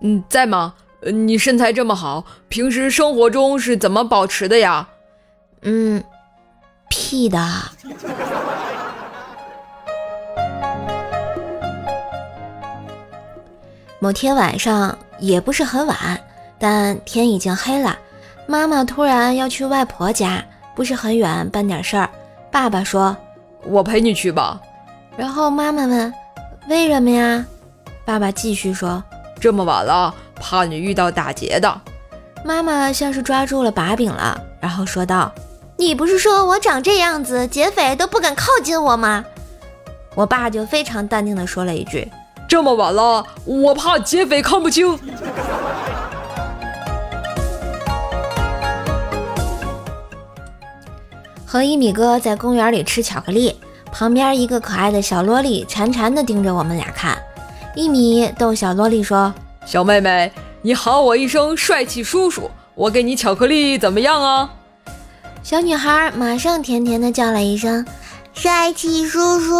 嗯，在吗？你身材这么好，平时生活中是怎么保持的呀？嗯，屁的。某天晚上也不是很晚，但天已经黑了。妈妈突然要去外婆家，不是很远，办点事儿。爸爸说：“我陪你去吧。”然后妈妈问：“为什么呀？”爸爸继续说：“这么晚了。”怕你遇到打劫的，妈妈像是抓住了把柄了，然后说道：“你不是说我长这样子，劫匪都不敢靠近我吗？”我爸就非常淡定的说了一句：“这么晚了，我怕劫匪看不清。”和一米哥在公园里吃巧克力，旁边一个可爱的小萝莉馋馋的盯着我们俩看。一米逗小萝莉说。小妹妹，你喊我一声帅气叔叔，我给你巧克力怎么样啊？小女孩马上甜甜的叫了一声帅气叔叔，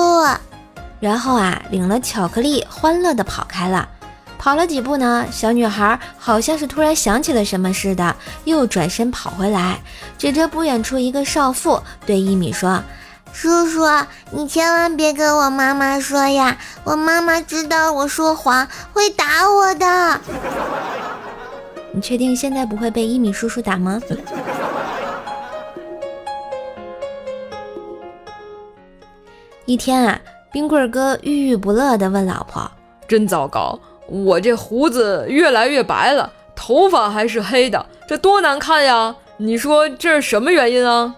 然后啊领了巧克力，欢乐的跑开了。跑了几步呢，小女孩好像是突然想起了什么似的，又转身跑回来，指着不远处一个少妇对一米说。叔叔，你千万别跟我妈妈说呀！我妈妈知道我说谎会打我的。你确定现在不会被一米叔叔打吗？一天啊，冰棍哥郁郁不乐地问老婆：“真糟糕，我这胡子越来越白了，头发还是黑的，这多难看呀！你说这是什么原因啊？”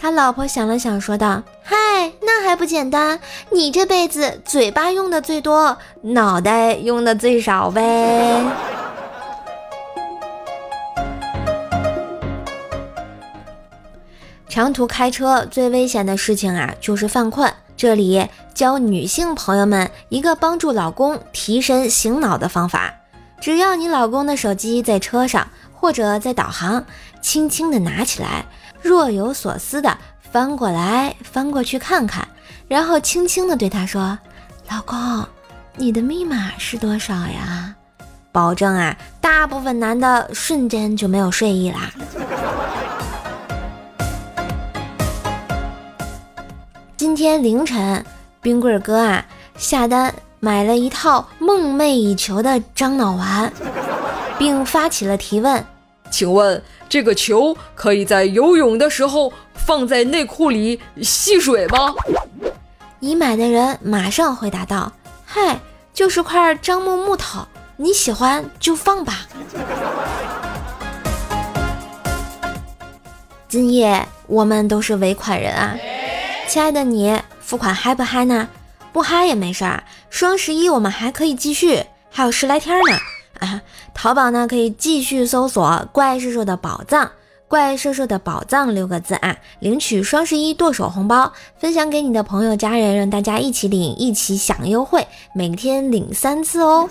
他老婆想了想，说道：“嗨，那还不简单？你这辈子嘴巴用的最多，脑袋用的最少呗。”长途开车最危险的事情啊，就是犯困。这里教女性朋友们一个帮助老公提神醒脑的方法：只要你老公的手机在车上或者在导航，轻轻的拿起来。若有所思的翻过来翻过去看看，然后轻轻的对他说：“老公，你的密码是多少呀？”保证啊，大部分男的瞬间就没有睡意啦。今天凌晨，冰棍哥啊下单买了一套梦寐以求的樟脑丸，并发起了提问：“请问？”这个球可以在游泳的时候放在内裤里吸水吗？已买的人马上回答道：“嗨，就是块樟木木头，你喜欢就放吧。”今夜我们都是尾款人啊，亲爱的你，付款嗨不嗨呢？不嗨也没事儿，双十一我们还可以继续，还有十来天呢。啊，淘宝呢可以继续搜索“怪兽兽的宝藏”，“怪兽兽的宝藏”六个字啊，领取双十一剁手红包，分享给你的朋友家人，让大家一起领，一起享优惠，每天领三次哦。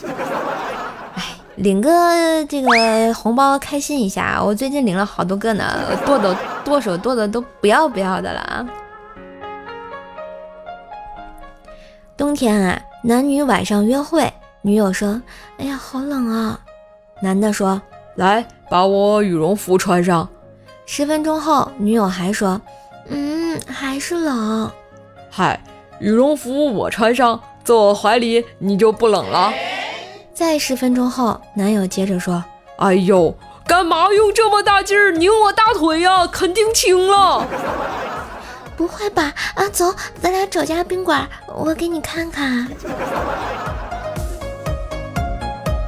哎，领个这个红包开心一下，我最近领了好多个呢，剁的剁手剁的都不要不要的了啊。冬天啊，男女晚上约会。女友说：“哎呀，好冷啊！”男的说：“来，把我羽绒服穿上。”十分钟后，女友还说：“嗯，还是冷。”嗨，羽绒服我穿上，坐我怀里，你就不冷了。再十分钟后，男友接着说：“哎呦，干嘛用这么大劲儿拧我大腿呀？肯定轻了。”不会吧？啊，走，咱俩找家宾馆，我给你看看。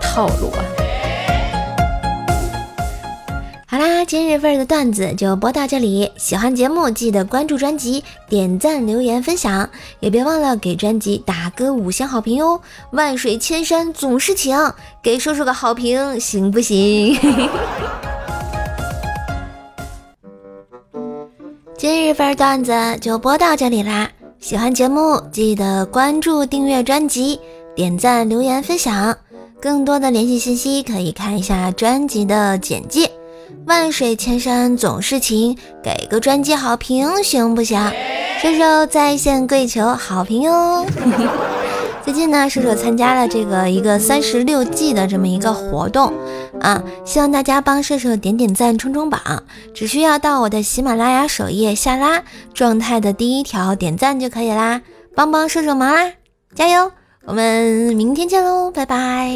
套路啊！好啦，今日份的段子就播到这里。喜欢节目记得关注专辑、点赞、留言、分享，也别忘了给专辑打个五星好评哟！万水千山总是情，给叔叔个好评行不行？今日份段子就播到这里啦！喜欢节目记得关注、订阅专辑、点赞、留言、分享。更多的联系信息可以看一下专辑的简介。万水千山总是情，给个专辑好评行不行？射手在线跪求好评哟！最近呢，射手参加了这个一个三十六计的这么一个活动啊，希望大家帮射手点点赞、冲冲榜，只需要到我的喜马拉雅首页下拉状态的第一条点赞就可以啦，帮帮射手忙啦，加油！我们明天见喽，拜拜。